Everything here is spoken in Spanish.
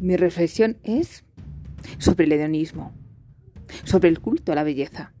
Mi reflexión es sobre el hedonismo, sobre el culto a la belleza.